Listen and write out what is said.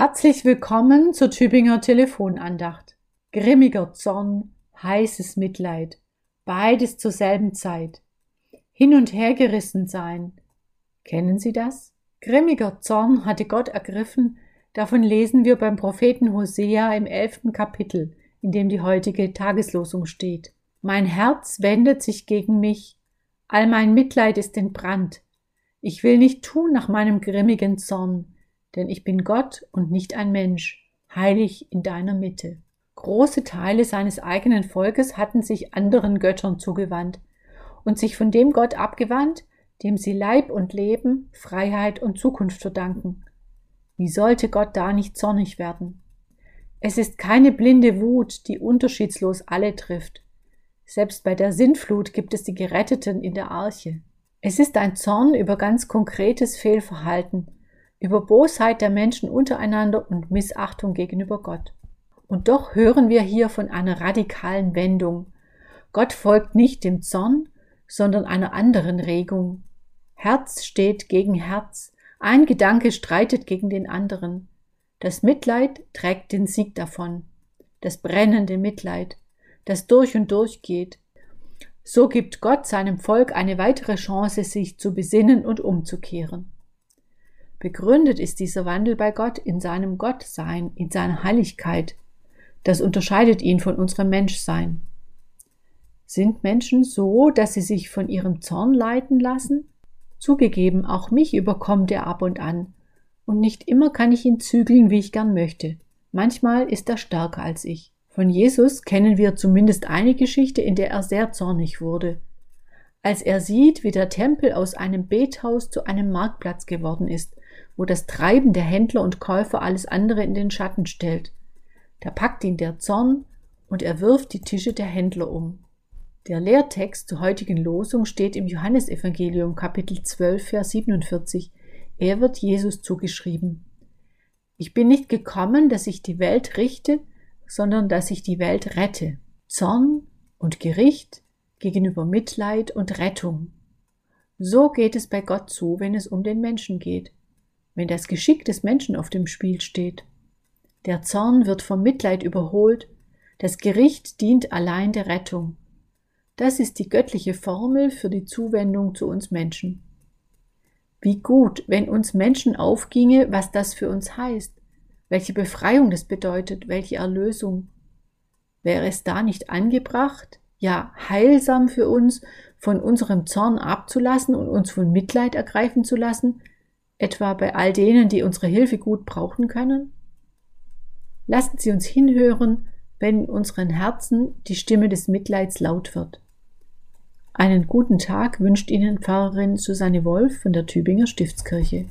Herzlich willkommen zur Tübinger Telefonandacht. Grimmiger Zorn, heißes Mitleid, beides zur selben Zeit. Hin und her gerissen sein. Kennen Sie das? Grimmiger Zorn hatte Gott ergriffen, davon lesen wir beim Propheten Hosea im elften Kapitel, in dem die heutige Tageslosung steht. Mein Herz wendet sich gegen mich, all mein Mitleid ist entbrannt. Ich will nicht tun nach meinem grimmigen Zorn, denn ich bin Gott und nicht ein Mensch, heilig in deiner Mitte. Große Teile seines eigenen Volkes hatten sich anderen Göttern zugewandt und sich von dem Gott abgewandt, dem sie Leib und Leben, Freiheit und Zukunft verdanken. Wie sollte Gott da nicht zornig werden? Es ist keine blinde Wut, die unterschiedslos alle trifft. Selbst bei der Sintflut gibt es die Geretteten in der Arche. Es ist ein Zorn über ganz konkretes Fehlverhalten, über Bosheit der Menschen untereinander und Missachtung gegenüber Gott. Und doch hören wir hier von einer radikalen Wendung. Gott folgt nicht dem Zorn, sondern einer anderen Regung. Herz steht gegen Herz, ein Gedanke streitet gegen den anderen. Das Mitleid trägt den Sieg davon, das brennende Mitleid, das durch und durch geht. So gibt Gott seinem Volk eine weitere Chance, sich zu besinnen und umzukehren. Begründet ist dieser Wandel bei Gott in seinem Gottsein, in seiner Heiligkeit. Das unterscheidet ihn von unserem Menschsein. Sind Menschen so, dass sie sich von ihrem Zorn leiten lassen? Zugegeben, auch mich überkommt er ab und an. Und nicht immer kann ich ihn zügeln, wie ich gern möchte. Manchmal ist er stärker als ich. Von Jesus kennen wir zumindest eine Geschichte, in der er sehr zornig wurde. Als er sieht, wie der Tempel aus einem Bethaus zu einem Marktplatz geworden ist wo das Treiben der Händler und Käufer alles andere in den Schatten stellt. Da packt ihn der Zorn und er wirft die Tische der Händler um. Der Lehrtext zur heutigen Losung steht im Johannesevangelium Kapitel 12, Vers 47. Er wird Jesus zugeschrieben. Ich bin nicht gekommen, dass ich die Welt richte, sondern dass ich die Welt rette. Zorn und Gericht gegenüber Mitleid und Rettung. So geht es bei Gott zu, wenn es um den Menschen geht wenn das Geschick des Menschen auf dem Spiel steht. Der Zorn wird vom Mitleid überholt, das Gericht dient allein der Rettung. Das ist die göttliche Formel für die Zuwendung zu uns Menschen. Wie gut, wenn uns Menschen aufginge, was das für uns heißt, welche Befreiung das bedeutet, welche Erlösung. Wäre es da nicht angebracht, ja heilsam für uns, von unserem Zorn abzulassen und uns von Mitleid ergreifen zu lassen, etwa bei all denen, die unsere Hilfe gut brauchen können? Lassen Sie uns hinhören, wenn in unseren Herzen die Stimme des Mitleids laut wird. Einen guten Tag wünscht Ihnen Pfarrerin Susanne Wolf von der Tübinger Stiftskirche.